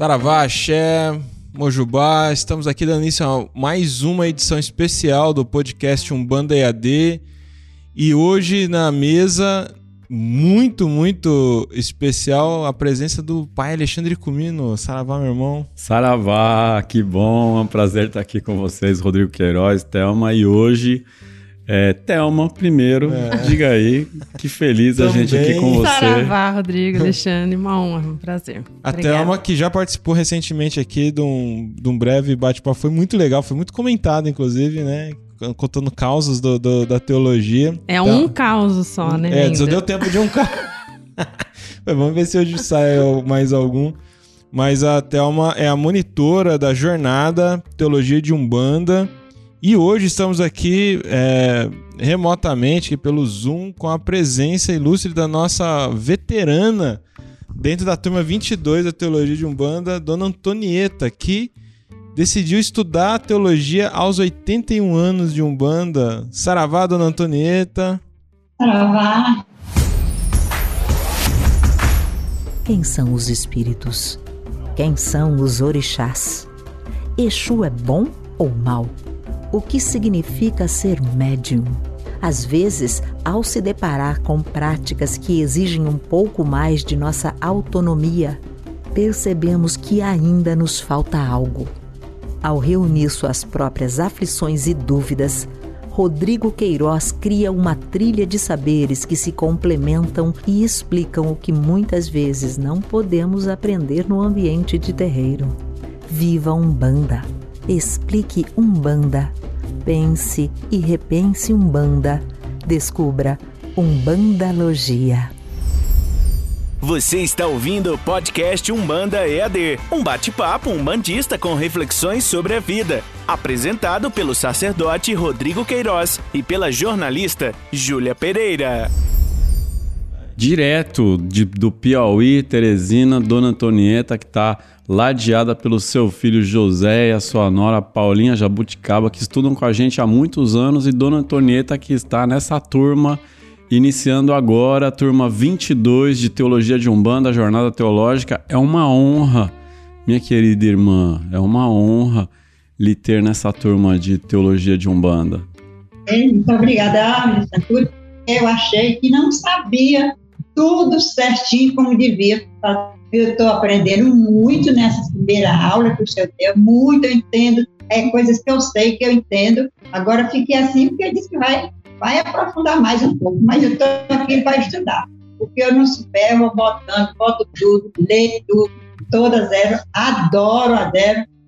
Saravá, Axé, Mojubá, estamos aqui dando início a mais uma edição especial do podcast Umbanda EAD. E hoje na mesa, muito, muito especial, a presença do pai Alexandre Cumino. Saravá, meu irmão. Saravá, que bom, é um prazer estar aqui com vocês, Rodrigo Queiroz, Thelma. E hoje é, Thelma, primeiro, é. diga aí, que feliz Também. a gente aqui com você. Saravá, Rodrigo, Alexandre, uma honra, um prazer. A Obrigada. Thelma, que já participou recentemente aqui de um, de um breve bate-papo, foi muito legal, foi muito comentado, inclusive, né? Contando causas do, do, da teologia. É então, um caos só, né? É, só deu tempo de um caos. Vamos ver se hoje sai mais algum. Mas a Thelma é a monitora da jornada Teologia de Umbanda e hoje estamos aqui é, remotamente pelo Zoom com a presença ilustre da nossa veterana dentro da turma 22 da Teologia de Umbanda, Dona Antonieta, que decidiu estudar teologia aos 81 anos de Umbanda. Saravá, Dona Antonieta. Saravá. Quem são os espíritos? Quem são os orixás? Exu é bom ou mal? O que significa ser médium. Às vezes, ao se deparar com práticas que exigem um pouco mais de nossa autonomia, percebemos que ainda nos falta algo. Ao reunir suas próprias aflições e dúvidas, Rodrigo Queiroz cria uma trilha de saberes que se complementam e explicam o que muitas vezes não podemos aprender no ambiente de terreiro. Viva Umbanda! Explique Umbanda. Pense e repense Umbanda. Descubra Umbandalogia. Você está ouvindo o podcast Umbanda EAD, um bate-papo umbandista com reflexões sobre a vida, apresentado pelo sacerdote Rodrigo Queiroz e pela jornalista Júlia Pereira. Direto de, do Piauí, Teresina, Dona Antonieta, que está ladeada pelo seu filho José e a sua nora Paulinha Jabuticaba, que estudam com a gente há muitos anos, e Dona Antonieta, que está nessa turma, iniciando agora a turma 22 de Teologia de Umbanda, Jornada Teológica. É uma honra, minha querida irmã, é uma honra lhe ter nessa turma de Teologia de Umbanda. Muito obrigada, Eu achei que não sabia tudo certinho como devia fazer eu estou aprendendo muito nessa primeira aula que o senhor deu, muito eu entendo, é coisas que eu sei, que eu entendo. Agora fiquei assim porque eu disse que vai, vai aprofundar mais um pouco, mas eu estou aqui para estudar. Porque eu não souber, eu vou botando, boto tudo, leio tudo, todas elas, adoro a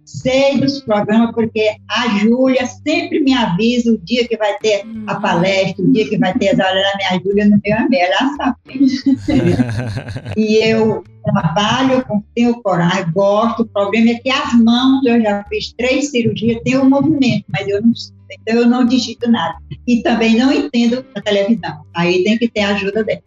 sei dos programas, porque a Júlia sempre me avisa o dia que vai ter a palestra, o dia que vai ter as aulas da minha Júlia no meu e ela sabe. e eu trabalho, tenho coragem, gosto. O problema é que as mãos, eu já fiz três cirurgias, tem um movimento, mas eu não então eu não digito nada. E também não entendo a televisão. Aí tem que ter a ajuda dela,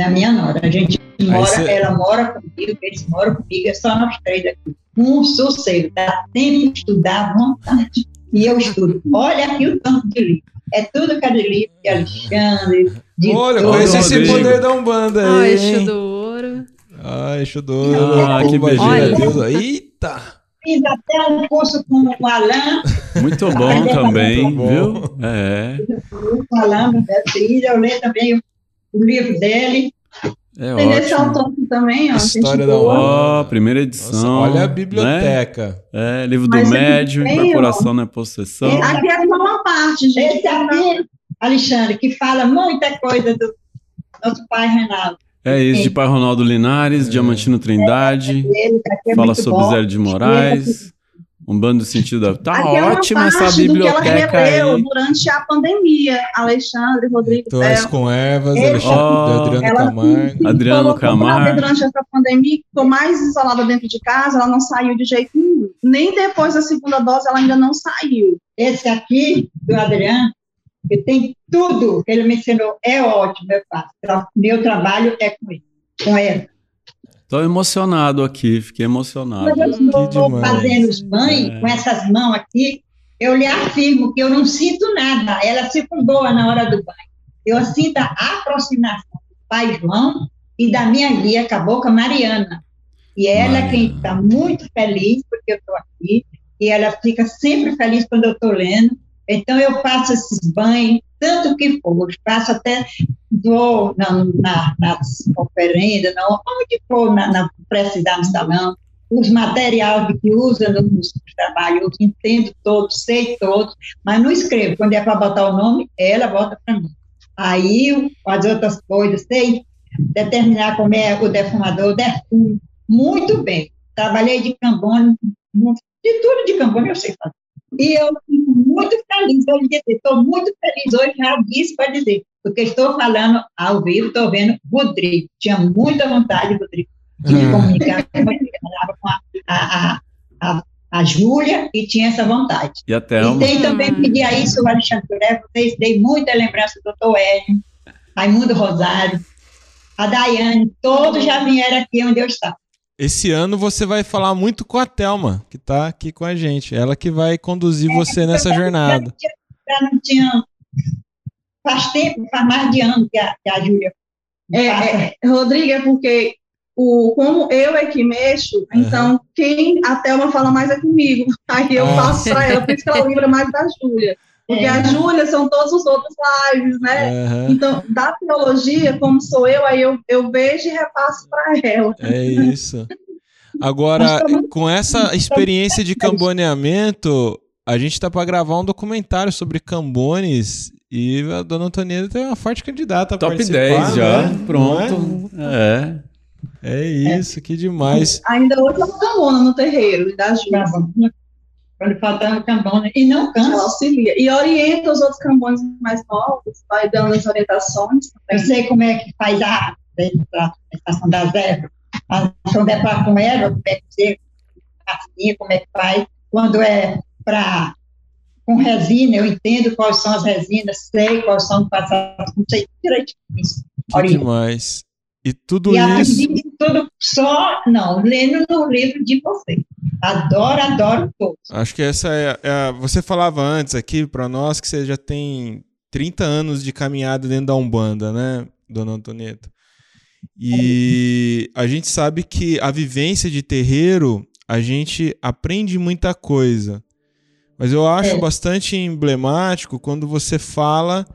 da minha nora. A gente mora, você... ela mora comigo, eles moram comigo, é só nós três aqui. Um sossego, dá tempo de estudar à vontade. E eu estudo. Olha aqui o tanto de livro. É tudo que é de livro de Alexandre. De Olha, conhece esse poder da Umbanda aí. Ai, do ouro. Ai, Xudô. Ah, que beijinho. Deus. Eita! Fiz até um curso com o Alain. Muito bom também, viu? É. Com o Alain, meu filho, eu leio também o, livro dele. É Tem esse autor também, ó. História da Ó, primeira edição. Nossa, olha a biblioteca. Né? É, livro do Mas médio, da coração na possessão. Aqui é uma parte, gente. Esse aqui, Alexandre, que fala muita coisa do nosso pai Renato. É isso, de Pai Ronaldo Linares, é. Diamantino Trindade, é, é fala sobre bom. Zé de Moraes, um bando sentido. Tá Aqui ótima essa biblioteca. Que ela aí. durante a pandemia, Alexandre, Rodrigo. Torres com Ervas, Alexandre, Adriano Camargo. Adriano Camargo. Durante essa pandemia, ficou mais isolada dentro de casa, ela não saiu de jeito nenhum. Nem depois da segunda dose, ela ainda não saiu. Esse aqui, do Adriano, que tem tudo que ele me ensinou, é ótimo, eu faço. Meu trabalho é com ele, com ela. Estou emocionado aqui, fiquei emocionado. Quando eu estou fazendo os banhos, é. com essas mãos aqui, eu lhe afirmo que eu não sinto nada, elas ficam boas na hora do banho. Eu sinto a aproximação do Pai João e da minha guia Cabocla Mariana. E ela é Maria. quem está muito feliz porque eu estou aqui, e ela fica sempre feliz quando eu estou lendo. Então, eu passo esses banhos, tanto que for, passo até, vou na, na, nas oferendas, não, onde for, na, na precisar no salão, os materiais que usa nos trabalhos, eu entendo todos, sei todos, mas não escrevo. Quando é para botar o nome, ela bota para mim. Aí, as outras coisas, sei determinar como é o defumador, defumo muito bem. Trabalhei de cambone, de tudo de cambone eu sei fazer. E eu fico muito feliz, eu estou muito feliz hoje, já disse para dizer, porque estou falando ao vivo, estou vendo Rodrigo. Tinha muita vontade, Rodrigo, de me Hum. comunicar com ele. Eu falava com a, a, a, a, a Júlia e tinha essa vontade. E a E tem também, pedia isso, o Alexandre Turé, vocês dei muita lembrança do doutor Hélio, Raimundo Rosário, a Daiane, todos já vieram aqui onde eu estava. Esse ano você vai falar muito com a Thelma, que tá aqui com a gente. Ela que vai conduzir você nessa jornada. Já não tinha, já não tinha- faz tempo, faz mais de ano que a, que a Júlia É, passa. é, Rodrigo, é porque o, como eu é que mexo, então quem a Thelma fala mais é comigo. Aí eu Ah. passo para ela, por isso que ela lembra mais da Júlia. Porque É. a Júlia são todos os outros lives, né? Aham, Então, da teologia, como sou eu, aí eu, eu vejo e repasso para ela. é isso. Agora, com essa experiência de camboneamento, a gente tá para gravar um documentário sobre cambones e a dona Antonieta é uma forte candidata a Top participar, 10 já, né? pronto. É. É isso, que demais. Ainda hoje ela camona no terreiro da Júlia. Quando faltava cambona. E não Ela cansa. auxilia. E orienta os outros cambones mais novos, vai dando as orientações. Eu sei como é que faz a, a estação das ervas. A estação da erva com erva, como é que você assim, como é que faz. Quando é para com resina, eu entendo quais são as resinas, sei quais são os passados, não sei direitinho isso. Que demais. E tudo E isso. aprendi tudo só, não, lendo no livro de você. Adoro, adoro todos. Acho que essa é, é a- Você falava antes aqui pra nós que você já tem 30 anos de caminhada dentro da Umbanda, né, dona Antonieta? E a gente sabe que a vivência de terreiro, a gente aprende muita coisa. Mas eu acho É. bastante emblemático quando você fala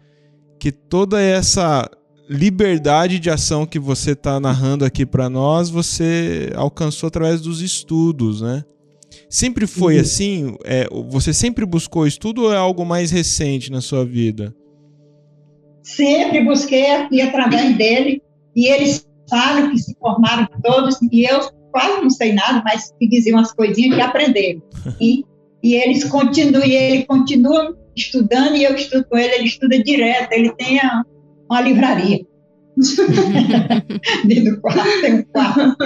que toda essa liberdade de ação que você está narrando aqui para nós, você alcançou através dos estudos, né? Sempre foi assim? É, você sempre buscou estudo ou é algo mais recente na sua vida? Sempre busquei aqui através dele, e eles falam que se formaram todos, e eu quase não sei nada, mas que diziam umas coisinhas que aprenderam. E, e eles continuam, e ele continua estudando, e eu estudo com ele, ele estuda direto, ele tem a- uma livraria. Dentro do quarto, tem um quarto.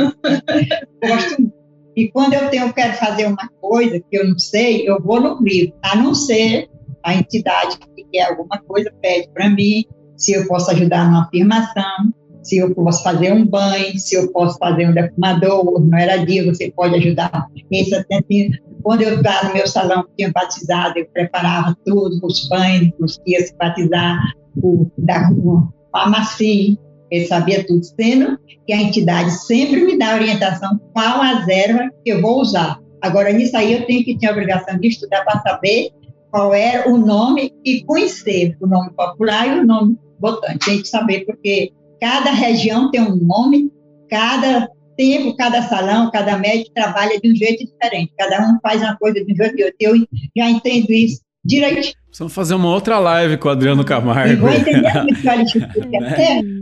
Gosto muito. E quando eu tenho, quero fazer uma coisa que eu não sei, eu vou no livro, a não ser a entidade que quer alguma coisa pede para mim, se eu posso ajudar numa afirmação, se eu posso fazer um banho, se eu posso fazer um defumador, não era dia, você pode ajudar. Esse tinha- quando eu estava no meu salão, tinha batizado, eu preparava tudo, os banhos, os que ia se batizar, o, da, o amaci, ele sabia tudo, sendo que a entidade sempre me dá orientação qual as ervas que eu vou usar. Agora, nisso aí, eu tenho que ter a obrigação de estudar para saber qual é o nome e conhecer o nome popular e o nome botânico. Tem que saber, porque cada região tem um nome, cada tempo, cada salão, cada médico trabalha de um jeito diferente. Cada um faz uma coisa de um jeito outro. Eu já entendo isso direitinho. Precisamos fazer uma outra live com o Adriano E Camargo. vou entender muito o que o Alexandre quer dizer.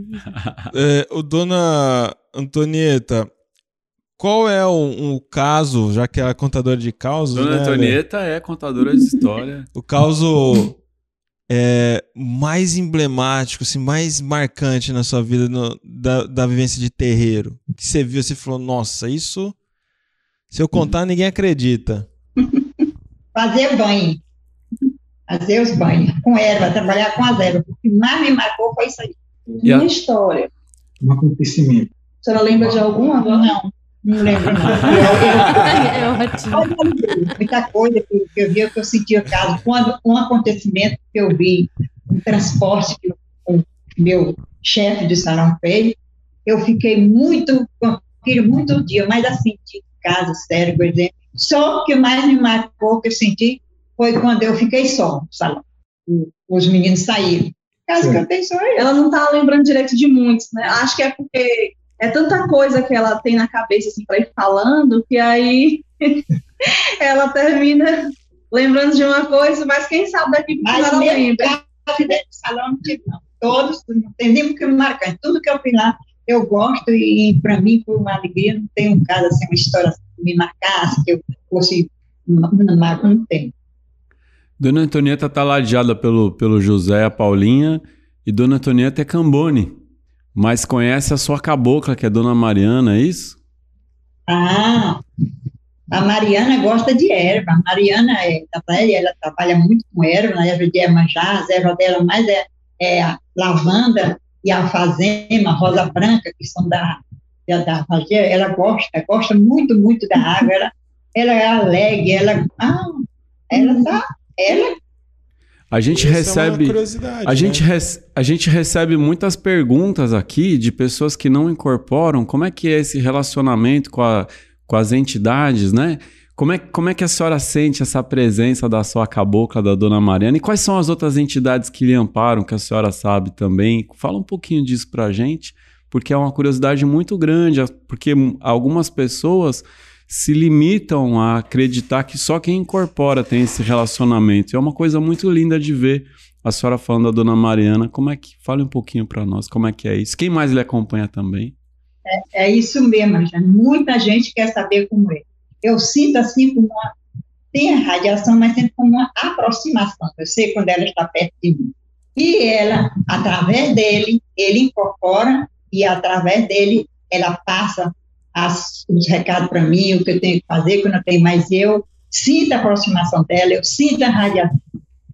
É, o dona Antonieta, qual é o, o caso, já que ela é contadora de causos, Dona né, Antonieta é contadora de história. o caso é, mais emblemático, assim, mais marcante na sua vida no- da, da vivência de terreiro? Que você viu, você falou, nossa, isso, se eu contar, ninguém acredita. fazer banho. Fazer os banhos com erva, trabalhar com as ervas. O que mais me marcou foi isso aí. E a- Uma história. um acontecimento. A senhora lembra de alguma? Não, não lembro não. É ótimo. Eu- muita coisa que, que eu vi, que eu sentia caso. Quando um acontecimento que eu vi, um transporte que o meu chefe de salão fez, eu fiquei muito, aquilo muitos dias, mas assim, de casa, sério, por exemplo. Só o que mais me marcou, que eu senti, foi quando eu fiquei só no salão. Os meninos saíram. Caso que eu tenho só eu. Ela não tá lembrando direito de muitos, né? Acho que é porque é tanta coisa que ela tem na cabeça, assim, para ir falando, que aí ela termina lembrando de uma coisa, mas quem sabe daqui para ela lembra. dentro do salão, não tive, não. Todos, não tem nenhum que me marcar. Tudo que eu fiz lá, eu gosto e, para mim, foi uma alegria. Não tem um caso assim, uma história assim, que me marcasse, que eu fosse. Não, não, não tem. Dona Antonieta tá ladeada pelo, pelo José, a Paulinha, e Dona Antonieta é Cambone. Mas conhece a sua cabocla, que é Dona Mariana, é isso? Ah, a Mariana gosta de erva. A Mariana é ela trabalha muito com erva, na erva de Emanjá, as ervas dela mais é, é a lavanda e a alfazema, rosa branca, que são da, da, da. Ela gosta, gosta muito, muito da água. Ela, ela é alegre, ela, ah, ela tá, ela A gente Essa é recebe. curiosidade, A gente, né? a gente recebe muitas perguntas aqui de pessoas que não incorporam como é que é esse relacionamento com, a- com as entidades, né? Como é, como é que a senhora sente essa presença da sua cabocla, da Dona Mariana? E quais são as outras entidades que lhe amparam, que a senhora sabe também? Fala um pouquinho disso pra gente, porque é uma curiosidade muito grande, porque algumas pessoas se limitam a acreditar que só quem incorpora tem esse relacionamento. É uma coisa muito linda de ver a senhora falando da dona Mariana. Como é que. Fale um pouquinho para nós, como é que é isso? Quem mais lhe acompanha também? É isso mesmo, já. Muita gente quer saber como é. Eu sinto assim como uma. Tem a radiação, mas sempre como uma aproximação. Eu sei quando ela está perto de mim. E ela, através dele, ele incorpora e através dele ela passa as, os recados para mim, o que eu tenho que fazer, que eu não tenho mais eu. Sinto a aproximação dela, eu sinto a radiação.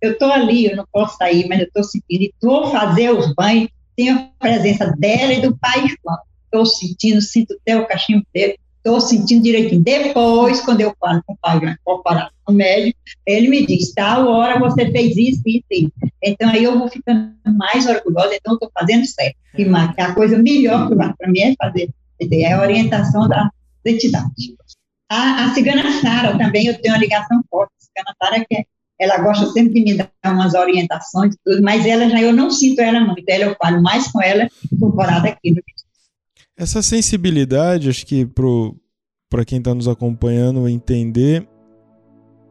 Eu estou ali, eu não posso sair, mas eu estou sentindo. E estou fazer os banhos, tenho a presença dela e do pai João estou sentindo, sinto até o cachimbo dele, estou sentindo direitinho. Depois, quando eu falo com o pai, comparado com o médico, ele me diz, tal hora você fez isso, isso, isso. Então, aí eu vou ficando mais orgulhosa, então estou fazendo certo. E que a coisa melhor para mim é fazer, é a orientação da entidade. A, a cigana Sara também, eu tenho uma ligação forte. A cigana Sara, que ela gosta sempre de me dar umas orientações, tudo, mas ela já, eu não sinto ela muito, ela eu falo mais com ela, comparada aqui no Essa sensibilidade, acho que para quem está nos acompanhando entender,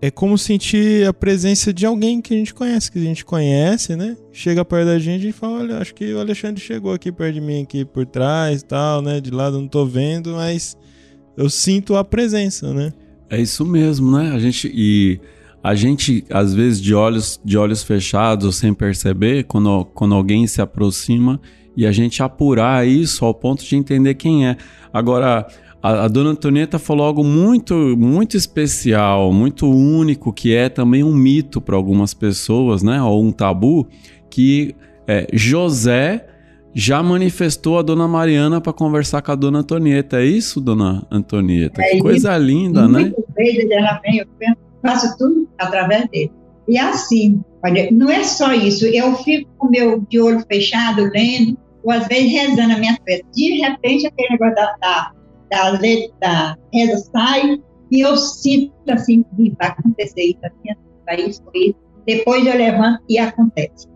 é como sentir a presença de alguém que a gente conhece, que a gente conhece, né? Chega perto da gente e fala, olha, acho que o Alexandre chegou aqui perto de mim, aqui por trás e tal, né? De lado não tô vendo, mas eu sinto a presença, né? É isso mesmo, né? A gente e a gente às vezes de olhos de olhos fechados sem perceber, quando, quando alguém se aproxima e a gente apurar isso ao ponto de entender quem é. Agora, a, a dona Antonieta falou algo muito, muito especial, muito único, que é também um mito para algumas pessoas, né? Ou um tabu, que é, José já manifestou a dona Mariana para conversar com a dona Antonieta. É isso, dona Antonieta? É que isso. coisa linda, né? Muitas vezes ela vem, eu faço tudo através dele. E assim, olha, não é só isso, eu fico com o meu de olho fechado, lendo, ou às vezes rezando a minha fé. De repente, aquele negócio da, da, da, letra, reza sai, e eu sinto assim, que vai acontecer isso, assim, vai isso. Depois eu levanto e acontece.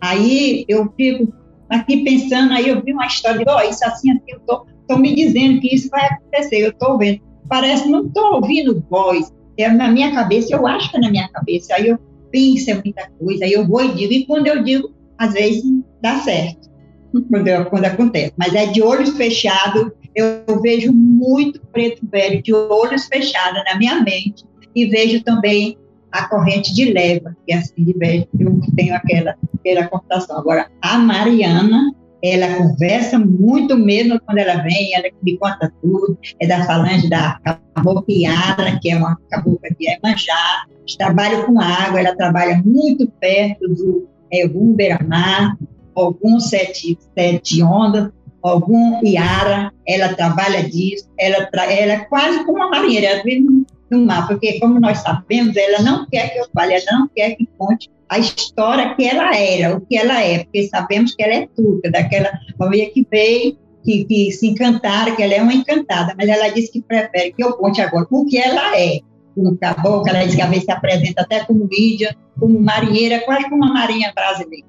Aí eu fico aqui pensando, aí eu vi uma história, de, ó, isso assim, assim, eu tô, tô me dizendo que isso vai acontecer, eu tô vendo. Parece não tô ouvindo voz, é na minha cabeça, eu acho que é na minha cabeça, aí eu penso em muita coisa, aí eu vou e digo, e quando eu digo, às vezes dá certo, quando, eu, quando acontece, mas é de olhos fechados, eu, vejo muito preto velho, de olhos fechados na minha mente, e vejo também a corrente de leva, que é assim de velho, eu tenho aquela, aquela computação. Agora, a Mariana, ela conversa muito mesmo quando ela vem, ela me conta tudo, é da falange da cabocliada, que é uma cabocla de Emanjá, trabalha com água, ela trabalha muito perto do é, beira-mar, algum sete, sete ondas, algum iara, ela trabalha disso, ela, ela é quase como uma marinheira, ela vive no, mar, porque como nós sabemos, ela não quer que eu fale, ela não quer que conte a história que ela era, o que ela é, porque sabemos que ela é turca, daquela família que veio que, que se encantaram, que ela é uma encantada, mas ela disse que prefere que eu conte agora o que ela é. Como caboclo, ela disse que às vezes se apresenta até como índia, como marinheira, quase como uma marinha brasileira.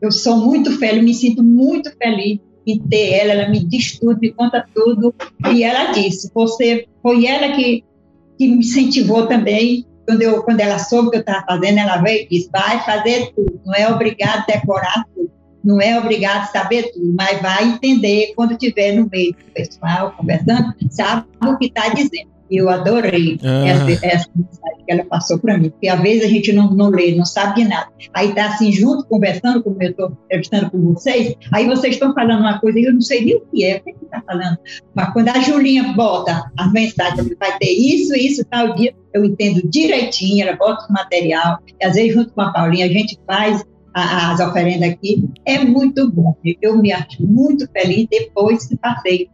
Eu sou muito feliz, me sinto muito feliz em ter ela, ela me diz tudo, me conta tudo. E ela disse, você foi ela que, que me incentivou também. Quando, eu, quando ela soube que eu estava fazendo, ela veio e disse, vai fazer tudo, não é obrigado a decorar tudo, não é obrigado a saber tudo, mas vai entender quando estiver no meio do pessoal, conversando, sabe o que está dizendo. Eu adorei Ah. essa, essa mensagem que ela passou para mim, porque às vezes a gente não, não lê, não sabe de nada. Aí está assim, junto, conversando, como eu estou entrevistando com vocês, aí vocês estão falando uma coisa e eu não sei nem o que é, o que está falando. Mas quando a Julinha bota as mensagens, vai ter isso, isso, tal dia, eu entendo direitinho, ela bota o material, e às vezes junto com a Paulinha a gente faz a- as oferendas aqui, é muito bom. Eu me acho muito feliz depois que passei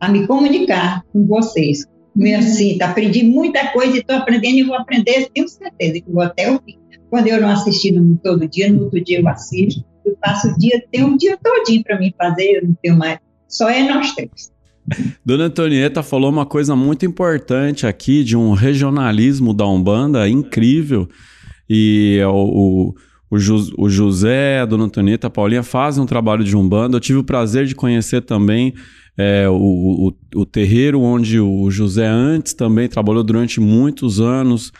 a me comunicar com vocês. Me assim, aprendi muita coisa e estou aprendendo e vou aprender, tenho certeza que vou até ouvir. Quando eu não assisti todo dia, no outro dia eu assisto, eu passo o dia, tem um dia todinho para mim fazer, eu não tenho mais. Só é nós três. Dona Antonieta falou uma coisa muito importante aqui de um regionalismo da Umbanda incrível. E o, o, o, o José, a Dona Antonieta, a Paulinha fazem um trabalho de Umbanda. Eu tive o prazer de conhecer também é, o, o, o terreiro onde o José antes também trabalhou durante muitos anos,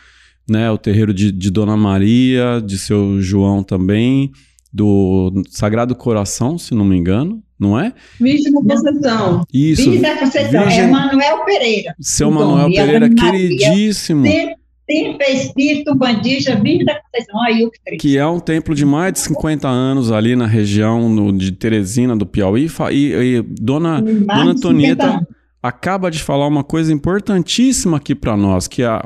né? O terreiro de, de Dona Maria, de seu João também, do Sagrado Coração, se não me engano, não é? Virgem da Conceição. Isso. Filho da Conceição, Virgem- é Manuel Pereira. Seu o Dom, Manuel a Pereira, queridíssimo, Sempre, sempre é espírito bandista, Virgem da Conceição, o três. que é um templo de mais de 50 anos ali na região no- de Teresina, do Piauí. E, e Dona, Dona de 50 Antonieta acaba de falar uma coisa importantíssima aqui para nós, que a,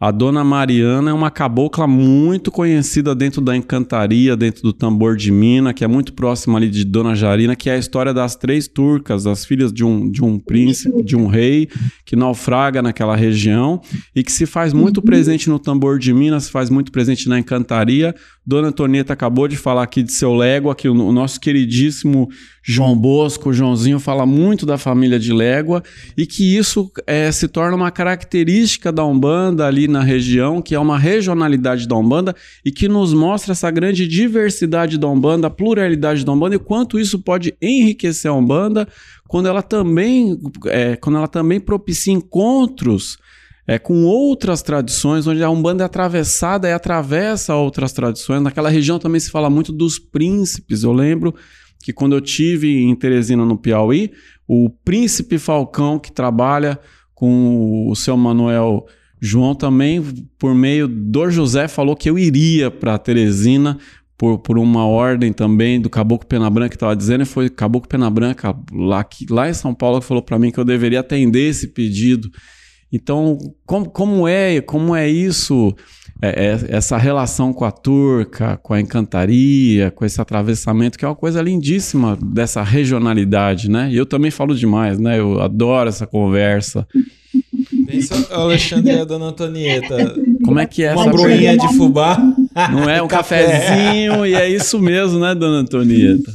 a Dona Mariana é uma cabocla muito conhecida dentro da encantaria, dentro do tambor de mina, que é muito próxima ali de Dona Jarina, que é a história das três turcas, as filhas de um, de um príncipe, de um rei, que naufraga naquela região e que se faz muito presente no tambor de Minas, se faz muito presente na encantaria. Dona Antonieta acabou de falar aqui de seu Légua, que o, nosso queridíssimo João Bosco, o Joãozinho, fala muito da família de Légua e que isso eh, se torna uma característica da Umbanda ali na região, que é uma regionalidade da Umbanda e que nos mostra essa grande diversidade da Umbanda, a pluralidade da Umbanda e quanto isso pode enriquecer a Umbanda quando ela também, eh, quando ela também propicia encontros é, com outras tradições, onde a Umbanda é atravessada e atravessa outras tradições. Naquela região também se fala muito dos príncipes. Eu lembro que quando eu tive em Teresina, no Piauí, o príncipe Falcão, que trabalha com o seu Manuel João, também, por meio do José, falou que eu iria para Teresina. Por, por uma ordem também do Caboclo Pena Branca que estava dizendo, e foi Caboclo Pena Branca lá, que, lá em São Paulo que falou para mim que eu deveria atender esse pedido. Então, como, como é como é isso, é, é, essa relação com a turca, com a encantaria, com esse atravessamento, que é uma coisa lindíssima dessa regionalidade, né? E eu também falo demais, né? Eu adoro essa conversa. Pensa o Alexandre e a Dona Antonieta. Como é que é Uma essa broinha de fubá. Não é um Café. cafezinho, e é isso mesmo, né, dona Antonieta?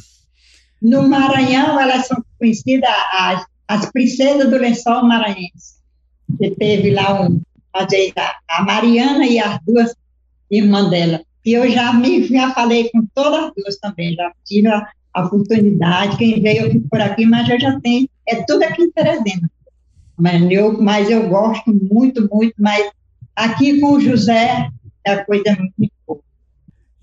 No Maranhão, elas são conhecidas as, as princesas do lençol maranhense. Que teve lá um, a, a Mariana e as duas irmãs dela. E eu já me já falei com todas as duas também, já tive a, a oportunidade. Quem veio por aqui, mas eu já tenho, é tudo aqui em Teresina. Mas eu, mas eu gosto muito, muito, mas aqui com o José é a coisa muito boa.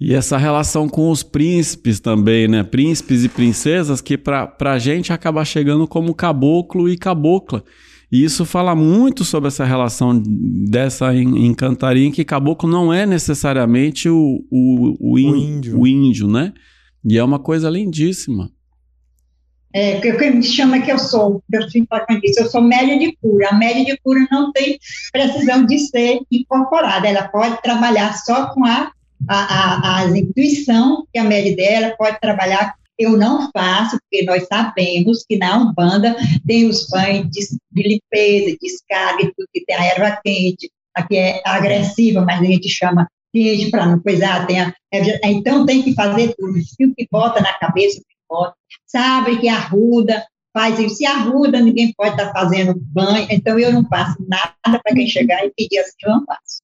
E essa relação com os príncipes também, né? Príncipes e princesas que para a gente acaba chegando como caboclo e cabocla. E isso fala muito sobre essa relação dessa en- encantaria, em que caboclo não é necessariamente o, o, o, ín- O índio. o índio, né? E é uma coisa lindíssima. É, que, que me chama que eu sou, eu isso, eu sou média de cura. A média de cura não tem precisão de ser incorporada, ela pode trabalhar só com a, a, a, a intuição que a média dela pode trabalhar. Eu não faço, porque nós sabemos que na Umbanda tem os banhos de, de limpeza, descarga, tudo que tem a erva quente, aqui é agressiva, mas a gente chama quente para não coisar, tem a, é, então tem que fazer tudo, o que bota na cabeça, o que bota sabe que arruda, faz isso, se arruda, ninguém pode estar fazendo banho, então eu não faço nada para quem chegar e pedir assim, eu não faço.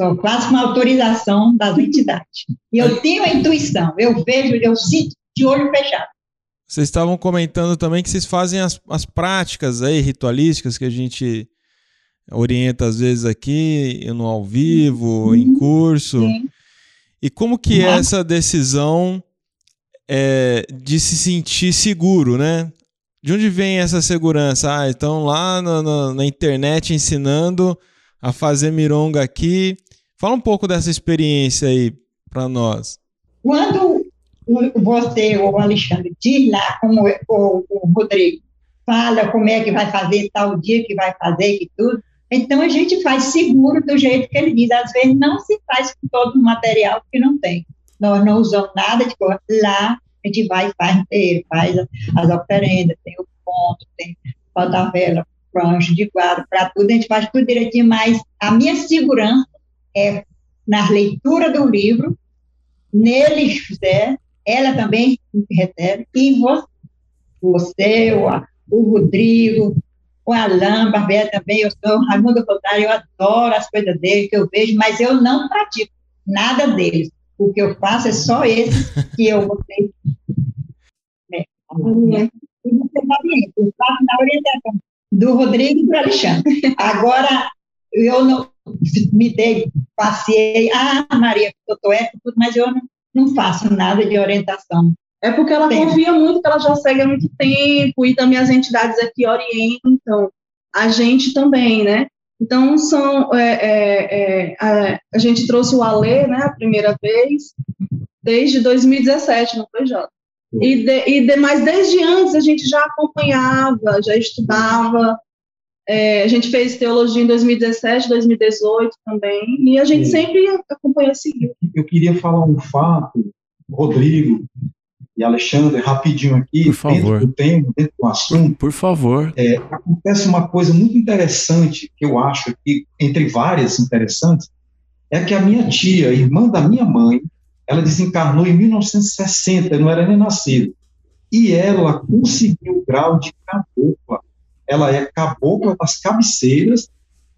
Só faço com autorização das entidades. E eu tenho a intuição, eu vejo, eu sinto de olho fechado. Vocês estavam comentando também que vocês fazem as, as práticas aí, ritualísticas, que a gente orienta às vezes aqui, no ao vivo, em curso. Sim. E como que é essa decisão é, de se sentir seguro, né? De onde vem essa segurança? Ah, estão lá na, na, na internet ensinando a fazer mironga aqui. Fala um pouco dessa experiência aí para nós. Quando você ou o Alexandre diz lá, como o, o Rodrigo fala como é que vai fazer tal dia que vai fazer e tudo, então a gente faz seguro do jeito que ele diz. Às vezes não se faz com todo o material que não tem. Nós não usamos nada de coisa. Lá a gente vai e faz inteiro, faz as oferendas, tem o ponto, tem a vela, prancha de guarda, para tudo, a gente faz tudo direitinho, mas a minha segurança é na leitura do livro, nele, José, ela também recebe, e você, você o, o Rodrigo, o Alain Barbeira também, eu sou o Raimundo Contari, eu adoro as coisas dele, que eu vejo, mas eu não pratico nada deles. O que eu faço é só esse que eu botei. É, e ver, eu faço na orientação do Rodrigo e do Alexandre. Agora, eu não me dei, passei, ah, Maria, eu tô é, mas eu não, não faço nada de orientação. É porque ela Tem. confia muito, que ela já segue há muito tempo, e também as entidades aqui orientam a gente também, né? Então, são, é, é, é, a, a gente trouxe o Alê, né, a primeira vez, desde 2017, não foi, Jota? E, de, e de, mas desde antes a gente já acompanhava, já estudava, é, a gente fez teologia em 2017, 2018 também, e a gente sempre acompanhou e seguiu. Eu queria falar um fato, Rodrigo e Alexandre, rapidinho aqui, Por favor. dentro do tema, dentro do assunto. Por favor. É, acontece uma coisa muito interessante, que eu acho que, entre várias interessantes, é que a minha tia, irmã da minha mãe, ela desencarnou em 1960, eu não era nem nascido. E ela conseguiu o grau de cabocla. Ela é cabocla das cabeceiras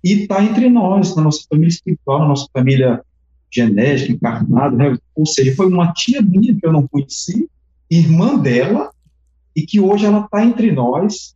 e está entre nós, na nossa família espiritual, na nossa família genética, encarnada, né? Ou seja, foi uma tia minha que eu não conheci, irmã dela, e que hoje ela está entre nós.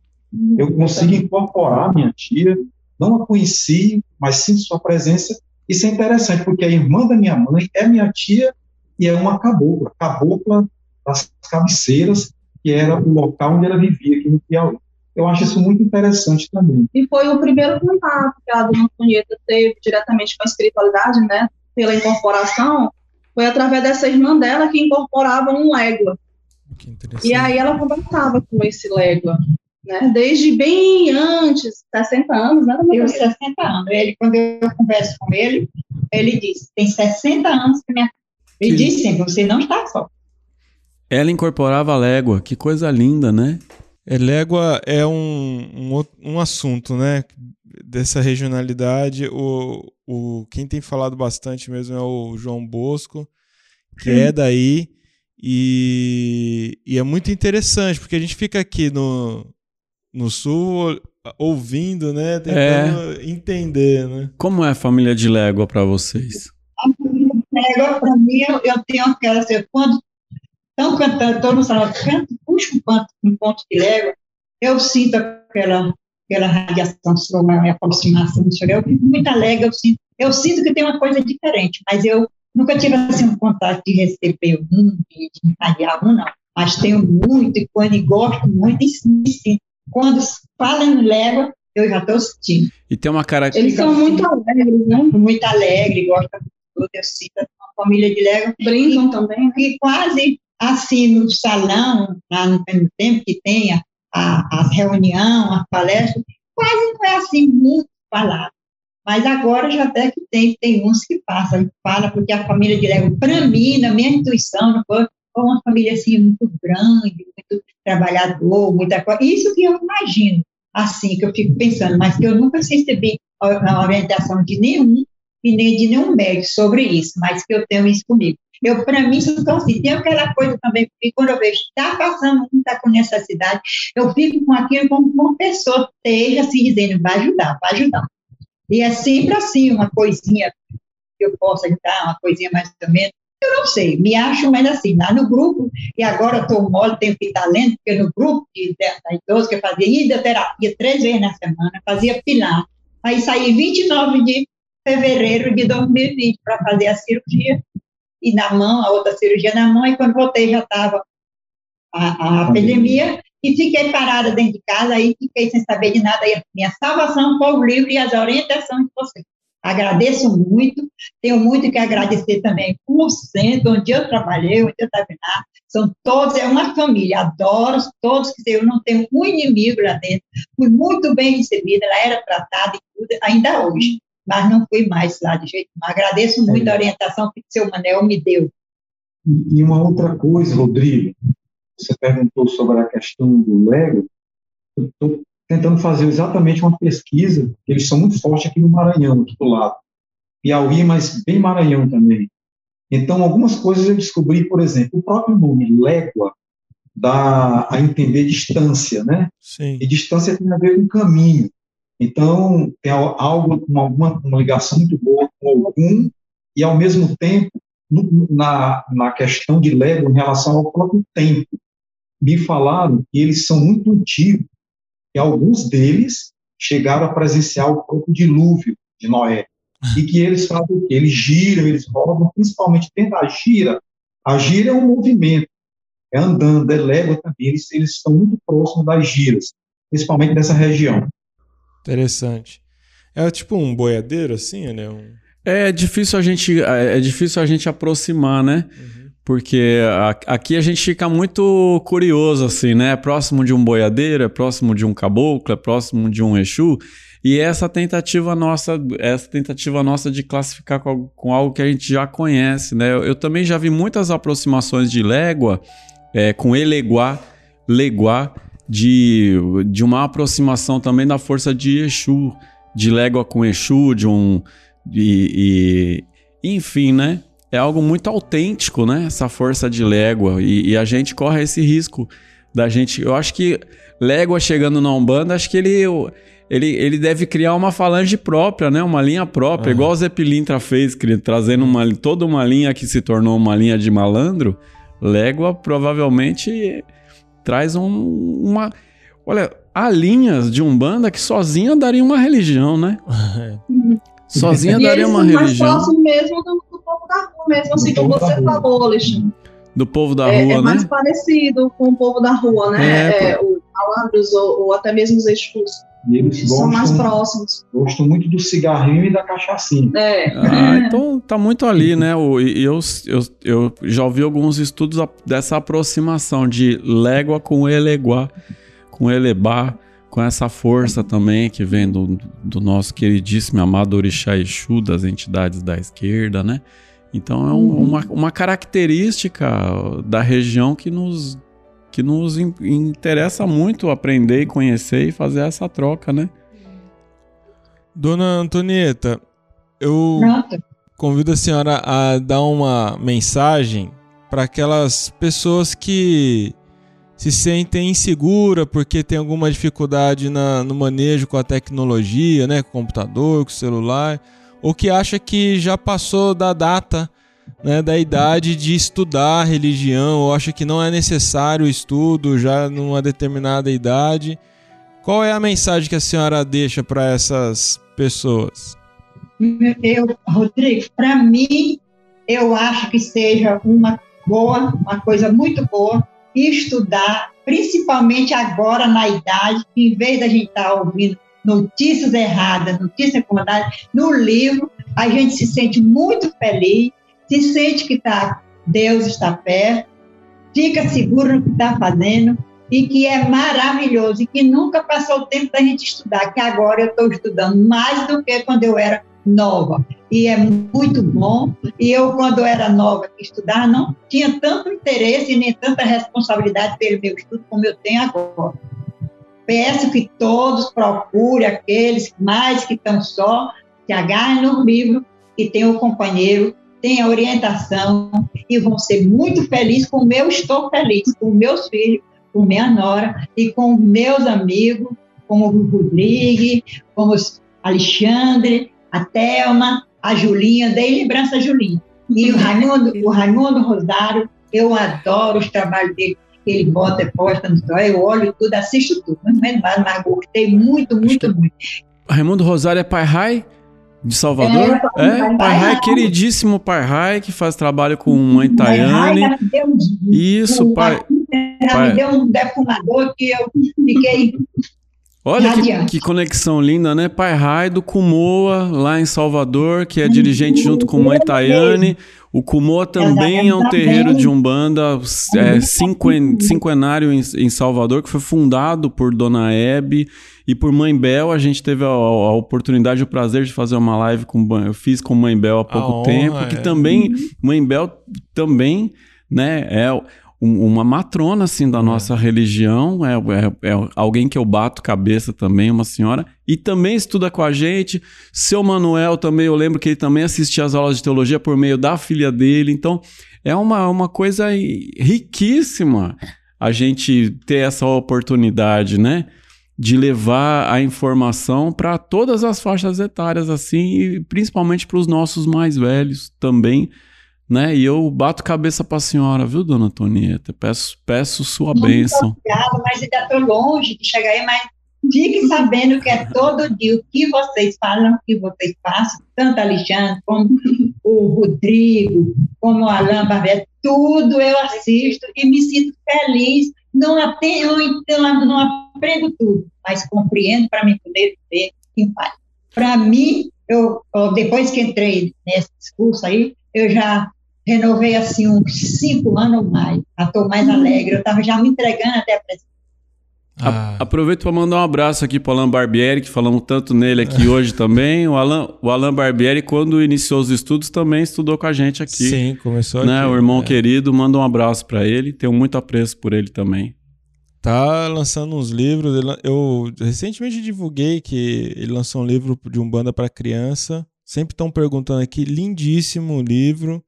Eu consigo incorporar minha tia, não a conheci, mas sinto sua presença. Isso é interessante, porque a irmã da minha mãe é minha tia e é uma cabocla, cabocla das cabeceiras, que era o local onde ela vivia aqui no Piauí. Eu acho isso muito interessante também. E foi o primeiro contato que a dona Antonieta teve diretamente com a espiritualidade, né, pela incorporação, foi através dessa irmã dela que incorporava um légua. Que interessante. E aí ela conversava com esse légua, né, desde bem antes, 60 anos, né, Eu, Antonieta? 60 anos. Ele, quando eu converso com ele, ele diz: tem 60 anos que minha. Ele Que- diz sempre: você não está só. Ela incorporava a légua. Que coisa linda, né? É, légua é um, um, um assunto, né? Dessa regionalidade. O, o, quem tem falado bastante mesmo é o João Bosco, que é daí. E, e é muito interessante, porque a gente fica aqui no, no sul ouvindo, né? Tentando entender, né? Como é a família de légua para vocês? Agora, para mim, eu, eu tenho aquela. Assim, quando estão cantando, estou no salão, canto, puxo um ponto, um ponto de légua, eu sinto aquela, aquela radiação, uma aproximação, não sei o quê. eu fico muito alegre, eu sinto, eu sinto que tem uma coisa diferente, mas eu nunca tive assim, um contato de receber um, de, de encadear um, não. Mas tenho muito, e quando gosto muito, e. Quando fala em légua, eu já estou sentindo. E tem uma cara. Eles são muito alegres, né? Muito alegre, gosto de tudo, eu sinto uma família de légua Brincam também, né? e quase assim no salão, lá no no tempo que tem a, a, as reuniões, as palestras, quase não é assim muito falado. Mas agora já até que tem, tem uns que passam, fala, porque a família de Lego, para mim, na minha intuição, não foi, foi uma família assim muito grande, muito trabalhador, muita coisa. Isso que eu imagino, assim, que eu fico pensando, mas que eu nunca recebi a orientação de nenhum e nem de nenhum médico sobre isso, mas que eu tenho isso comigo. Eu, para mim, então, assim, tem aquela coisa também, que quando eu vejo está passando um, está com necessidade, eu fico com aquilo como uma pessoa esteja se dizendo, vai ajudar, vai ajudar. E é sempre assim, uma coisinha que eu posso ajudar, uma coisinha mais ou menos. Eu não sei, me acho mais assim, lá no grupo, e agora eu estou mole, tenho que estar lendo, porque no grupo de, da idosa que eu fazia hidroterapia três vezes na semana, fazia pilar. Aí saí 29 de fevereiro de 2020 para fazer a cirurgia, e na mão, a outra cirurgia na mão, e quando voltei já estava a, a pandemia, e fiquei parada dentro de casa, aí fiquei sem saber de nada, e minha salvação foi o livro e as orientações de vocês. Agradeço muito, tenho muito que agradecer também por centro, onde eu trabalhei, onde eu trabalhei, são todos, é uma família, adoro todos, que eu não tenho um inimigo lá dentro, fui muito bem recebida, ela era tratada e tudo, ainda hoje mas não fui mais lá de jeito nenhum. Agradeço muito é. a orientação que o seu Manel me deu. E uma outra coisa, Rodrigo, você perguntou sobre a questão do Lego, eu estou tentando fazer exatamente uma pesquisa, eles são muito fortes aqui no Maranhão, aqui do lado. Piauí, mas bem Maranhão também. Então, algumas coisas eu descobri, por exemplo, o próprio nome Légua dá a entender distância, né? Sim. E distância tem a ver com caminho. Então, tem algo, uma, uma ligação muito boa com algum, e ao mesmo tempo, no, na, na questão de Lego em relação ao próprio tempo. Me falaram que eles são muito antigos, e alguns deles chegaram a presenciar o próprio dilúvio de Noé. E que eles fazem o quê? Eles giram, eles rodam, principalmente dentro da gira. A gira é um movimento, é andando, é légua também. Eles, eles estão muito próximos das giras, principalmente nessa região. Interessante. É tipo um boiadeiro, assim, né? Um... É difícil a gente, é difícil a gente aproximar, né? Uhum. Porque aqui a gente fica muito curioso, assim, né? É próximo de um boiadeiro, é próximo de um caboclo, é próximo de um Exu. E essa tentativa nossa, essa tentativa nossa de classificar com, com algo que a gente já conhece, né? Eu, eu, também já vi muitas aproximações de légua é, com eleguá, leguá, de, de uma aproximação também da força de Exu, de légua com Exu, de um. E, e, enfim, né? É algo muito autêntico, né? Essa força de légua. E, e, a gente corre esse risco da gente. Eu acho que légua chegando na Umbanda, acho que ele. Ele, ele deve criar uma falange própria, né? Uma linha própria, igual o Zé Pilintra fez, trazendo uma, toda uma linha que se tornou uma linha de malandro. Légua provavelmente traz um, uma. Olha, há linhas de Umbanda que sozinha daria uma religião, né? sozinha daria uma religião. Mais próximo mesmo do, povo da rua, mesmo assim como você falou, Alexandre. Do povo da é, rua, é né? É mais parecido com o povo da rua, né? É, é, os malandros ou, ou, até mesmo os exus. E eles gostam, são mais próximos. Gostam muito do cigarrinho e da cachaçinha. É. Ah, então tá muito ali, né? E eu, eu, eu já ouvi alguns estudos dessa aproximação de légua com eleguá, com elebá, com essa força também que vem do, do nosso queridíssimo amado Orixá Exu, das entidades da esquerda, né? Então é um, uhum. uma, uma característica da região que nos que nos interessa muito aprender e conhecer e fazer essa troca, né? Dona Antonieta, eu convido a senhora a dar uma mensagem para aquelas pessoas que se sentem inseguras porque tem alguma dificuldade na, no manejo com a tecnologia, né, com o computador, com o celular, ou que acha que já passou da data né, da idade de estudar religião, ou acha que não é necessário o estudo já numa determinada idade. Qual é a mensagem que a senhora deixa para essas pessoas? Eu, Rodrigo, para mim, eu acho que seja uma boa, uma coisa muito boa, estudar, principalmente agora na idade, que em vez da gente estar tá ouvindo notícias erradas, notícias incomodadas, no livro, a gente se sente muito feliz, se sente que tá, Deus está perto, fica seguro no que está fazendo e que é maravilhoso e que nunca passou o tempo da gente estudar, que agora eu estou estudando mais do que quando eu era nova. E é muito bom. E eu, quando era nova estudar, não tinha tanto interesse nem tanta responsabilidade pelo meu estudo como eu tenho agora. Peço que todos procurem aqueles mais que estão só, se agarrem no livro e tenham um companheiro a orientação e vão ser muito felizes como eu estou feliz, com meus filhos, com minha nora e com meus amigos, como o Rodrigo, como o Alexandre, a Thelma, a Julinha, dei lembrança a Julinha. E o Raimundo, o Raimundo Rosário, eu adoro os trabalhos dele, que ele bota e posta no story, eu olho tudo, assisto tudo, mas, mas gostei muito, muito, muito. Raimundo Rosário é pai Rai de Salvador? É, é pai Rai, queridíssimo pai Rai, que faz trabalho com mãe Tayane. Isso, pai. Pai me deu um defumador que eu fiquei Olha que, que, conexão linda, né? Pai Rai do Kumoa, lá em Salvador, que é dirigente junto com mãe Tayane. O Kumoa também é um terreiro de Umbanda é, cinquen, cinquenário em, em, Salvador, que foi fundado por Dona Hebe e por Mãe Bel. A gente teve a, a oportunidade e o prazer de fazer uma live com eu fiz com Mãe Bel há pouco a tempo, honra, que é. também, Mãe Bel também né, é uma matrona assim da é. nossa religião, é, é, é, alguém que eu bato cabeça também, uma senhora, e também estuda com a gente. Seu Manuel também, eu lembro que ele também assistia às aulas de teologia por meio da filha dele. Então, é uma, uma coisa riquíssima a gente ter essa oportunidade, né? De levar a informação para todas as faixas etárias, assim, e principalmente para os nossos mais velhos também né? E eu bato cabeça para a senhora, viu, dona Antonieta? Peço, peço sua Muito bênção. Obrigada, mas ainda estou longe de chegar aí, mas fique sabendo que é todo dia o que vocês falam, o que vocês passam, tanto Alexandre como o Rodrigo, como o Alain Barbeto, tudo eu assisto e me sinto feliz. Não, eu não, não aprendo tudo, mas compreendo para me poder ver em paz. Para mim, eu, depois que entrei nesse discurso aí, eu já renovei assim uns cinco anos ou mais. Já estou mais alegre. Eu estava já me entregando até a presença. Ah. Aproveito para mandar um abraço aqui para o Alan Barbieri, que falamos tanto nele aqui hoje também. O Alan, o Alan Barbieri, quando iniciou os estudos, também estudou com a gente aqui. Sim, começou né? aqui. O irmão é. querido, manda um abraço para ele. Tenho muito apreço por ele também. Tá lançando uns livros. Eu recentemente divulguei que ele lançou um livro de um banda para criança. Sempre estão perguntando aqui, lindíssimo livro.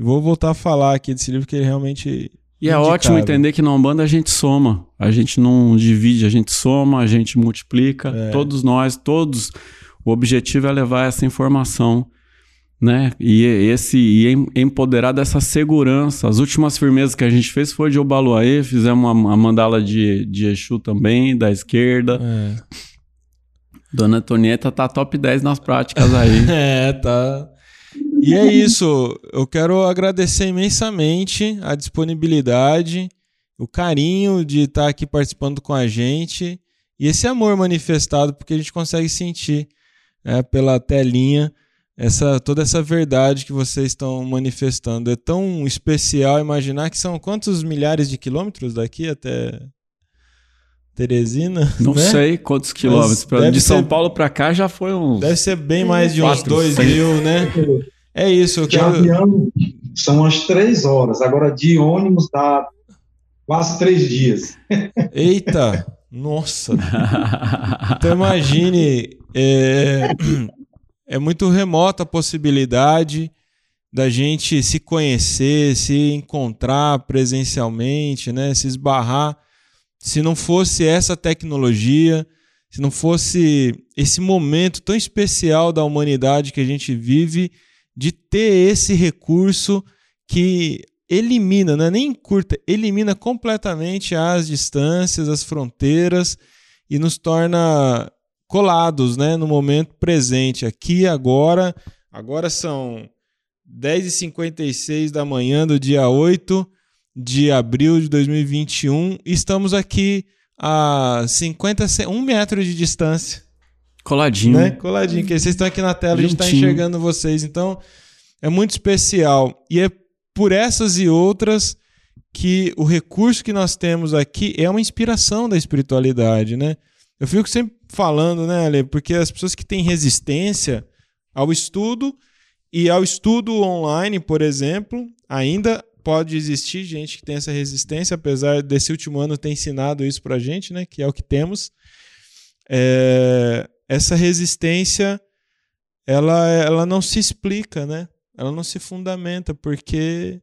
Vou voltar a falar aqui desse livro que ele realmente. E é ótimo entender que na Umbanda a gente soma. A gente não divide, a gente soma, a gente multiplica. É. Todos nós, todos. O objetivo é levar essa informação, né? E esse e empoderar dessa segurança. As últimas firmezas que a gente fez foi de Obaluaê, fizemos uma, mandala de, de Exu também, da esquerda. É. Dona Antonieta tá top 10 nas práticas aí. é, tá. E é isso. Eu quero agradecer imensamente a disponibilidade, o carinho de estar aqui participando com a gente e esse amor manifestado, porque a gente consegue sentir né, pela telinha essa toda essa verdade que vocês estão manifestando. É tão especial imaginar que são quantos milhares de quilômetros daqui até Teresina? Não né? sei quantos quilômetros. de São ser... Paulo para cá já foi uns. Deve ser bem mais de uns 2 mil, né? É isso. Eu de quero... avião são umas três horas. Agora de ônibus dá quase três dias. Eita! Nossa! Então imagine, é, é muito remota a possibilidade da gente se conhecer, se encontrar presencialmente, né? se esbarrar. Se não fosse essa tecnologia, se não fosse esse momento tão especial da humanidade que a gente vive, de ter esse recurso que elimina, não é nem curta, elimina completamente as distâncias, as fronteiras e nos torna colados né, no momento presente, aqui agora. Agora são 10h56 da manhã do dia 8 de abril de 2021 e estamos aqui a 50, um metro de distância Coladinho. Né? Coladinho, que vocês estão aqui na tela, Juntinho. a gente está enxergando vocês. Então, é muito especial. E é por essas e outras que o recurso que nós temos aqui é uma inspiração da espiritualidade, né? Eu fico sempre falando, né, Ale? Porque as pessoas que têm resistência ao estudo e ao estudo online, por exemplo, ainda pode existir gente que tem essa resistência, apesar desse último ano ter ensinado isso pra gente, né? Que é o que temos. É essa resistência ela, ela não se explica, né? ela não se fundamenta, porque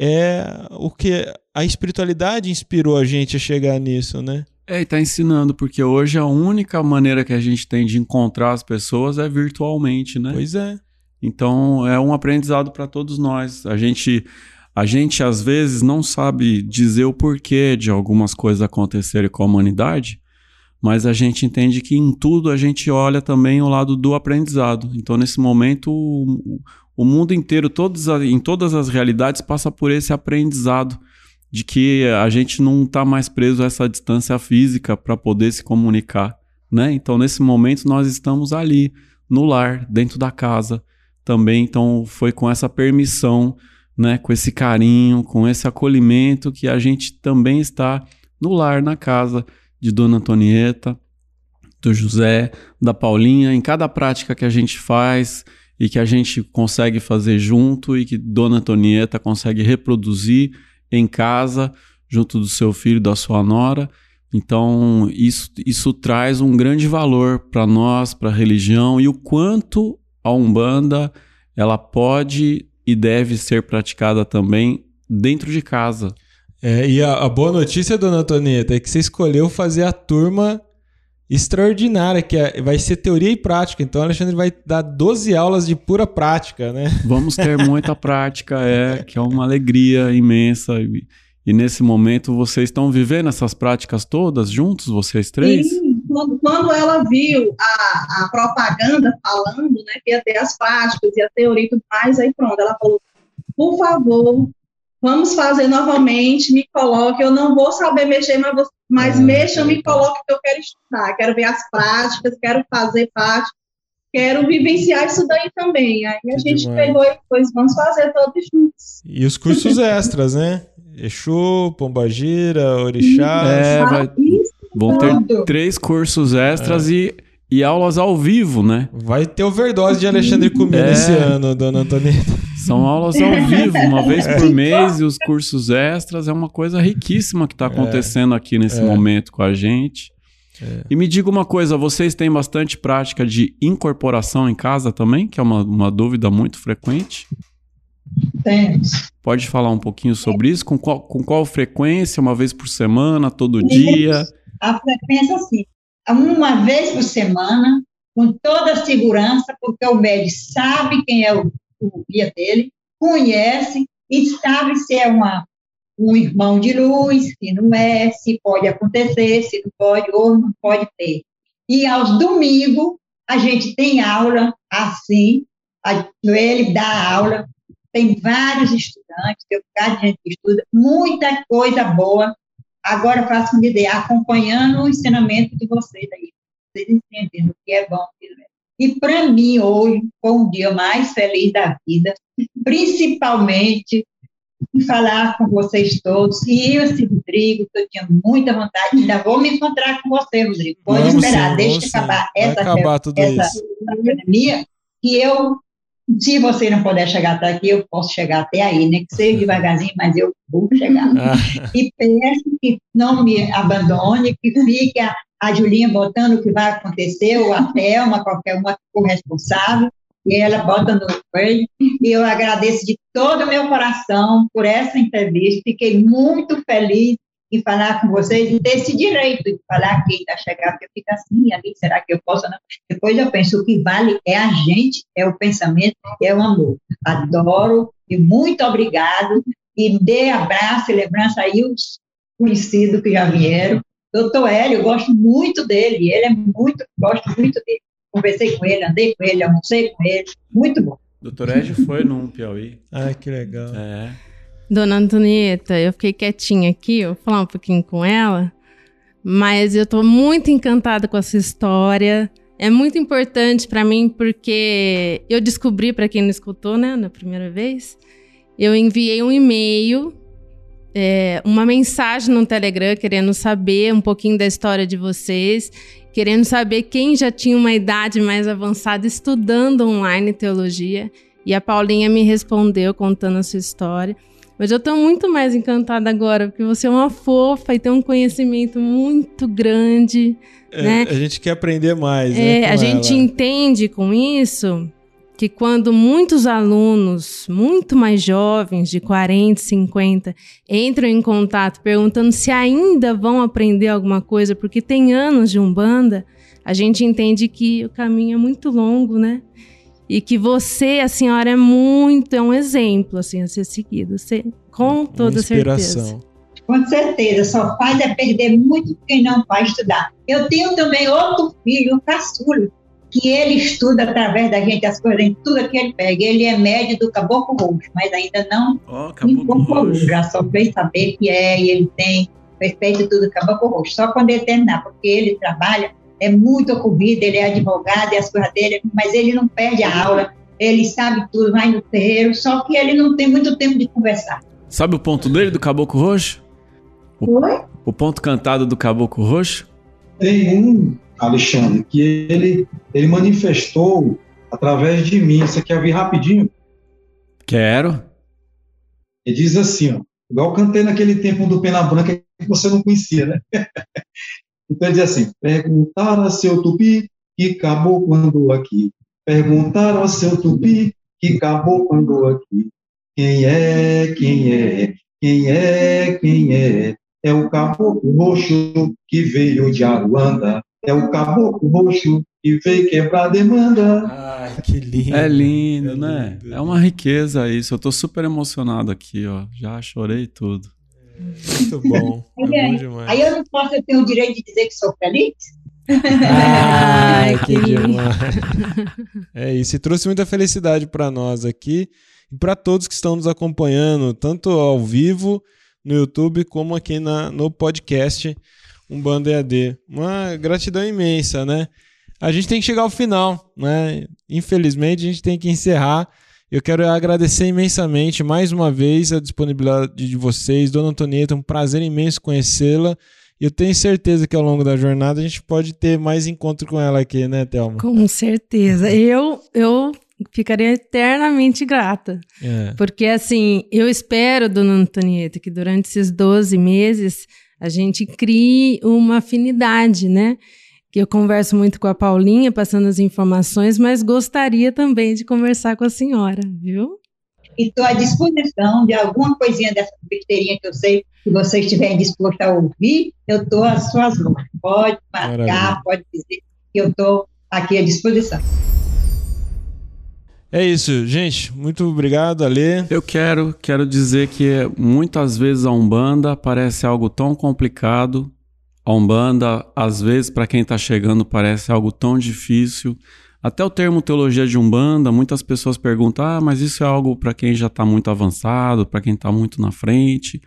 é o que a espiritualidade inspirou a gente a chegar nisso, né? É, e tá ensinando, porque hoje a única maneira que a gente tem de encontrar as pessoas é virtualmente, né? Pois é. Então é um aprendizado para todos nós. A gente, a gente às vezes não sabe dizer o porquê de algumas coisas acontecerem com a humanidade, mas a gente entende que em tudo a gente olha também o lado do aprendizado. Então nesse momento o, o mundo inteiro, todos, em todas as realidades, passa por esse aprendizado de que a gente não está mais preso a essa distância física para poder se comunicar, né? Então, nesse momento, nós estamos ali, no lar, dentro da casa também. Então, foi com essa permissão, né? Com esse carinho, com esse acolhimento que a gente também está no lar, na casa de Dona Antonieta, do José, da Paulinha, em cada prática que a gente faz e que a gente consegue fazer junto e que Dona Antonieta consegue reproduzir em casa, junto do seu filho, da sua nora. Então, isso, isso traz um grande valor para nós, para a religião e o quanto a Umbanda ela pode e deve ser praticada também dentro de casa. É, e a, a, boa notícia, dona Antonieta, é que você escolheu fazer a turma extraordinária, que é, vai ser teoria e prática. Então, o Alexandre vai dar 12 aulas de pura prática, né? Vamos ter muita prática, é, que é uma alegria imensa. E, e, nesse momento, vocês estão vivendo essas práticas todas juntos, vocês três? Sim, quando, quando ela viu a, a propaganda falando, né, que ia ter as práticas, ia teoria e tudo mais, aí pronto, ela falou, por favor, vamos fazer novamente, me coloque, eu não vou saber mexer, mas, vou, mas ah, mexa, me coloque que eu quero estudar, quero ver as práticas, quero fazer parte, quero vivenciar isso daí também. Aí a gente demais. pegou e depois vamos fazer todos juntos. E os cursos extras, né? Exu, Pombagira, Orixás. É, vai, vão ter três cursos extras é. e e aulas ao vivo, né? Vai ter overdose de Alexandre Comino é. esse ano, dona Antonieta. São aulas ao vivo, uma vez por mês, e os cursos extras. É uma coisa riquíssima que está é. acontecendo aqui nesse é. momento com a gente. É. E me diga uma coisa, vocês têm bastante prática de incorporação em casa também? Que é uma, uma dúvida muito frequente. Temos. Pode falar um pouquinho sobre isso? Com qual, com qual frequência? Uma vez por semana? Todo dia? A frequência, sim uma vez por semana, com toda a segurança, porque o médico sabe quem é o, o guia dele, conhece e sabe se é uma, um irmão de luz, se não é, se pode acontecer, se não pode ou não pode ter. E aos domingos, a gente tem aula assim, ele dá aula, tem vários estudantes, tem um bocado de gente que estuda, muita coisa boa Agora faço uma ideia, acompanhando o ensinamento de vocês aí. Vocês entendem o que é bom e não é. E para mim, hoje, foi um dia mais feliz da vida, principalmente em falar com vocês todos. E eu, esse Rodrigo, que eu tinha muita vontade, ainda vou me encontrar com você, Rodrigo. Pode vamos esperar, sim, deixa acabar essa, acabar essa pandemia, que eu se você não puder chegar até aqui, eu posso chegar até aí, né? Que seja devagarzinho, mas eu vou chegar. Ah. E peço que não me abandone, que fique a, a Julinha botando o que vai acontecer, ou a Thelma, qualquer uma for responsável, e ela bota no freio. E eu agradeço de todo o meu coração por essa entrevista. Fiquei muito feliz e falar com vocês e ter esse direito de falar que está chegando, que eu fico assim, ali, será que eu posso? Não? Depois eu penso, o que vale é a gente, é o pensamento, é o amor. Adoro e muito obrigado e dê abraço e lembrança aí os conhecidos que já vieram. Doutor Hélio, eu gosto muito dele, ele é muito, gosto muito dele. Conversei com ele, andei com ele, almocei com ele, muito bom. Doutor Hélio foi num Piauí. Ai, que legal. É. Dona Antonieta, eu fiquei quietinha aqui, eu vou falar um pouquinho com ela, mas eu estou muito encantada com essa história. É muito importante para mim porque eu descobri, para quem não escutou, né, na primeira vez, eu enviei um e-mail, é, uma mensagem no Telegram querendo saber um pouquinho da história de vocês, querendo saber quem já tinha uma idade mais avançada estudando online teologia. E a Paulinha me respondeu contando a sua história. Mas eu tô muito mais encantada agora, porque você é uma fofa e tem um conhecimento muito grande. É, né? A gente quer aprender mais. É, né, a gente ela. entende com isso que quando muitos alunos, muito mais jovens, de 40, 50, entram em contato perguntando se ainda vão aprender alguma coisa, porque tem anos de Umbanda, a gente entende que o caminho é muito longo, né? E que você, a senhora, é muito, é um exemplo, assim, a ser seguido, você, com toda Uma certeza. inspiração. Com certeza, só faz é perder muito quem não vai estudar. Eu tenho também outro filho, o caçula, que ele estuda através da gente as coisas, em tudo que ele pega. Ele é médio do Caboclo Roxo, mas ainda não Ó, incorporou. Já só fez saber que é, e ele tem respeito tudo do Caboclo Roxo. Só quando ele terminar, porque ele trabalha, é muito ocorrido, ele é advogado e as coisas dele, mas ele não perde a aula, ele sabe tudo, vai no terreiro, só que ele não tem muito tempo de conversar. Sabe o ponto dele do Caboclo Roxo? Oi? O ponto cantado do Caboclo Roxo? Tem um, Alexandre, que ele, ele manifestou através de mim. Você quer ouvir rapidinho? Quero. Ele diz assim, ó, igual eu cantei naquele tempo do Pena Branca que você não conhecia, né? então ele diz assim, perguntaram a seu tupi que caboclo andou aqui. Perguntaram a seu tupi que caboclo andou aqui. Quem é, quem é, quem é, quem é? É o caboclo roxo que veio de Aruanda. É o caboclo roxo que veio quebrar a demanda. Ai, que lindo. É lindo, É né? lindo. É uma riqueza isso. Eu tô super emocionado aqui, ó. Já chorei tudo. Muito bom. É bom demais. Aí eu não posso ter o direito de dizer que sou feliz? Ai, que lindo. É isso, e trouxe muita felicidade para nós aqui e para todos que estão nos acompanhando, tanto ao vivo no YouTube como aqui na, no podcast Umbanda EAD. Uma gratidão imensa, né? A gente tem que chegar ao final, né? Infelizmente, a gente tem que encerrar. Eu quero agradecer imensamente mais uma vez a disponibilidade de vocês, Dona Antonieta, um prazer imenso conhecê-la. E eu tenho certeza que ao longo da jornada a gente pode ter mais encontro com ela aqui, né, Thelma? Com certeza. Eu, eu ficaria eternamente grata. É. Porque, assim, eu espero, dona Antonieta, que durante esses 12 meses a gente crie uma afinidade, né? Que eu converso muito com a Paulinha, passando as informações, mas gostaria também de conversar com a senhora, viu? E estou à disposição de alguma coisinha dessa besteirinha que eu sei que vocês estiverem dispostos a ouvir, eu estou às suas mãos. Pode marcar, Maravilha. pode dizer que eu estou aqui à disposição. É isso, gente. Muito obrigado, Ale. Eu quero, quero dizer que muitas vezes a Umbanda parece algo tão complicado. A Umbanda, às vezes, para quem está chegando, parece algo tão difícil. Até o termo teologia de Umbanda, muitas pessoas perguntam: ah, mas isso é algo para quem já está muito avançado, para quem está muito na frente.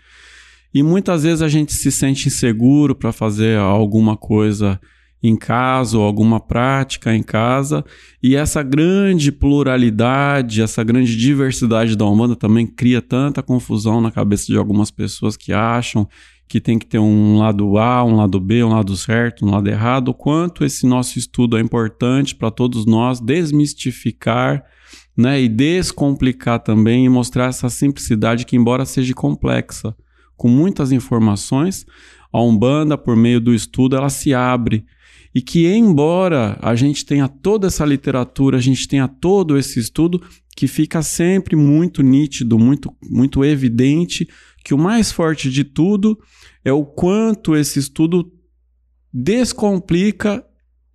E muitas vezes a gente se sente inseguro para fazer alguma coisa em casa ou alguma prática em casa. E essa grande pluralidade, essa grande diversidade da Umbanda também cria tanta confusão na cabeça de algumas pessoas que acham que tem que ter um lado A, um lado B, um lado certo, um lado errado. O quanto esse nosso estudo é importante para todos nós desmistificar né, e descomplicar também e mostrar essa simplicidade que, embora seja complexa, com muitas informações, a Umbanda, por meio do estudo, ela se abre e que embora a gente tenha toda essa literatura, a gente tenha todo esse estudo, que fica sempre muito nítido, muito, muito evidente que o mais forte de tudo é o quanto esse estudo descomplica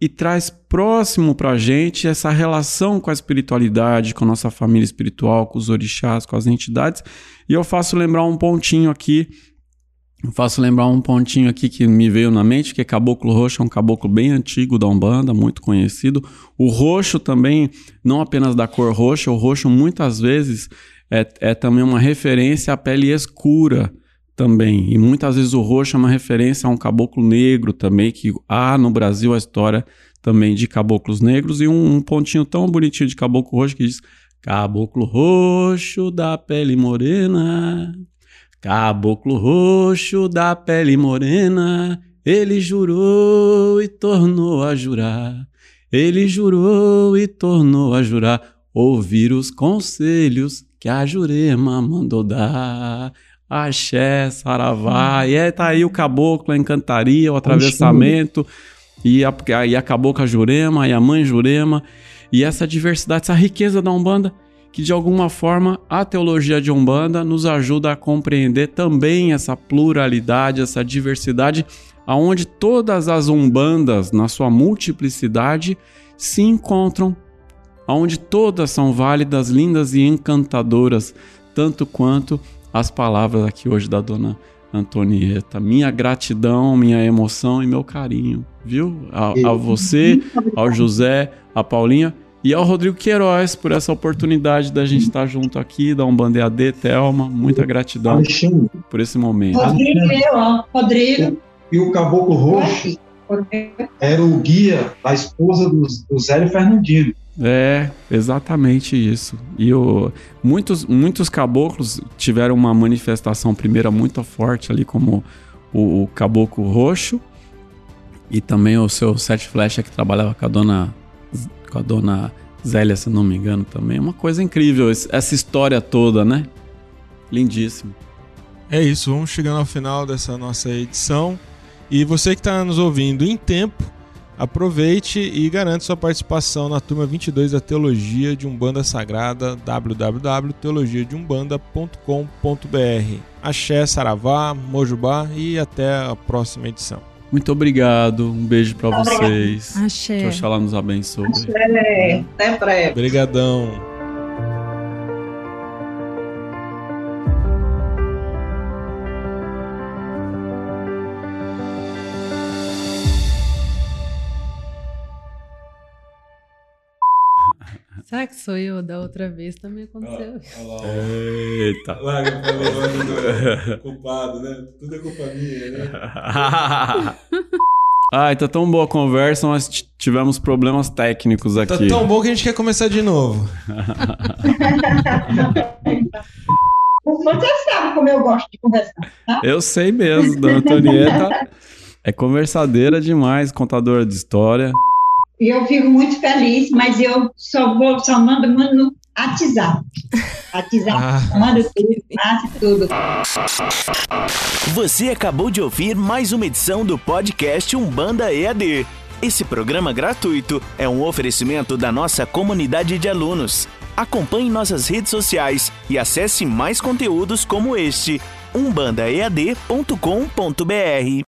e traz próximo para a gente essa relação com a espiritualidade, com a nossa família espiritual, com os orixás, com as entidades. E eu faço lembrar um pontinho aqui eu faço lembrar um pontinho aqui que me veio na mente, que é Caboclo Roxo, é um caboclo bem antigo da Umbanda, muito conhecido. O roxo também, não apenas da cor roxa, o roxo muitas vezes é, é também uma referência à pele escura também. E muitas vezes o roxo é uma referência a um caboclo negro também, que há no Brasil a história também de caboclos negros. E um, um pontinho tão bonitinho de caboclo roxo que diz: Caboclo roxo da pele morena. Caboclo roxo da pele morena, ele jurou e tornou a jurar. Ele jurou e tornou a jurar, ouvir os conselhos que a Jurema mandou dar. Axé, saravá, e aí tá aí o caboclo, a encantaria, o atravessamento, e a, e a cabocla Jurema, e a mãe Jurema. e essa diversidade, essa riqueza da Umbanda, que de alguma forma a teologia de Umbanda nos ajuda a compreender também essa pluralidade, essa diversidade, aonde todas as Umbandas, na sua multiplicidade, se encontram, aonde todas são válidas, lindas e encantadoras, tanto quanto as palavras aqui hoje da dona Antonieta. Minha gratidão, minha emoção e meu carinho, viu? A, a você, ao José, a Paulinha e ao Rodrigo Queiroz por essa oportunidade da gente estar junto aqui, da Umbanda EAD, Thelma. Muita gratidão Alexandre, por esse momento. Rodrigo, eu, ó, Rodrigo. e o Caboclo Roxo era o guia da esposa do, do Zé Fernandino. É, exatamente isso. E o, muitos, muitos caboclos tiveram uma manifestação primeira muito forte ali, como o, o caboclo roxo e também o seu sete flecha que trabalhava com a dona com a dona Zélia, se não me engano, também. Uma coisa incrível essa história toda, né? Lindíssimo. É isso, vamos chegando ao final dessa nossa edição. E você que está nos ouvindo em tempo, aproveite e garante sua participação na turma 22 da Teologia de Umbanda Sagrada, www.teologiadeumbanda.com.br. Axé, Saravá, Mojubá e até a próxima edição. Muito obrigado. Um beijo pra vocês. Axé. Que Oxalá nos abençoe. É, até breve. Obrigadão. Será que sou eu da outra vez? Também aconteceu. Eita. Larga pra levar culpado, né? Tudo é culpa minha, né? Ai, tá tão boa a conversa, mas tivemos problemas técnicos Tá aqui. tão bom que a gente quer começar de novo. Você sabe como eu gosto de conversar. Eu sei mesmo, Dona Antonieta é conversadeira demais, contadora de história. E eu fico muito feliz, mas eu só vou, só mando, mando no WhatsApp. WhatsApp, Ah. mando tudo, faço tudo. Você acabou de ouvir mais uma edição do podcast Umbanda EAD. Esse programa gratuito é um oferecimento da nossa comunidade de alunos. Acompanhe nossas redes sociais e acesse mais conteúdos como este umbandaead.com.br.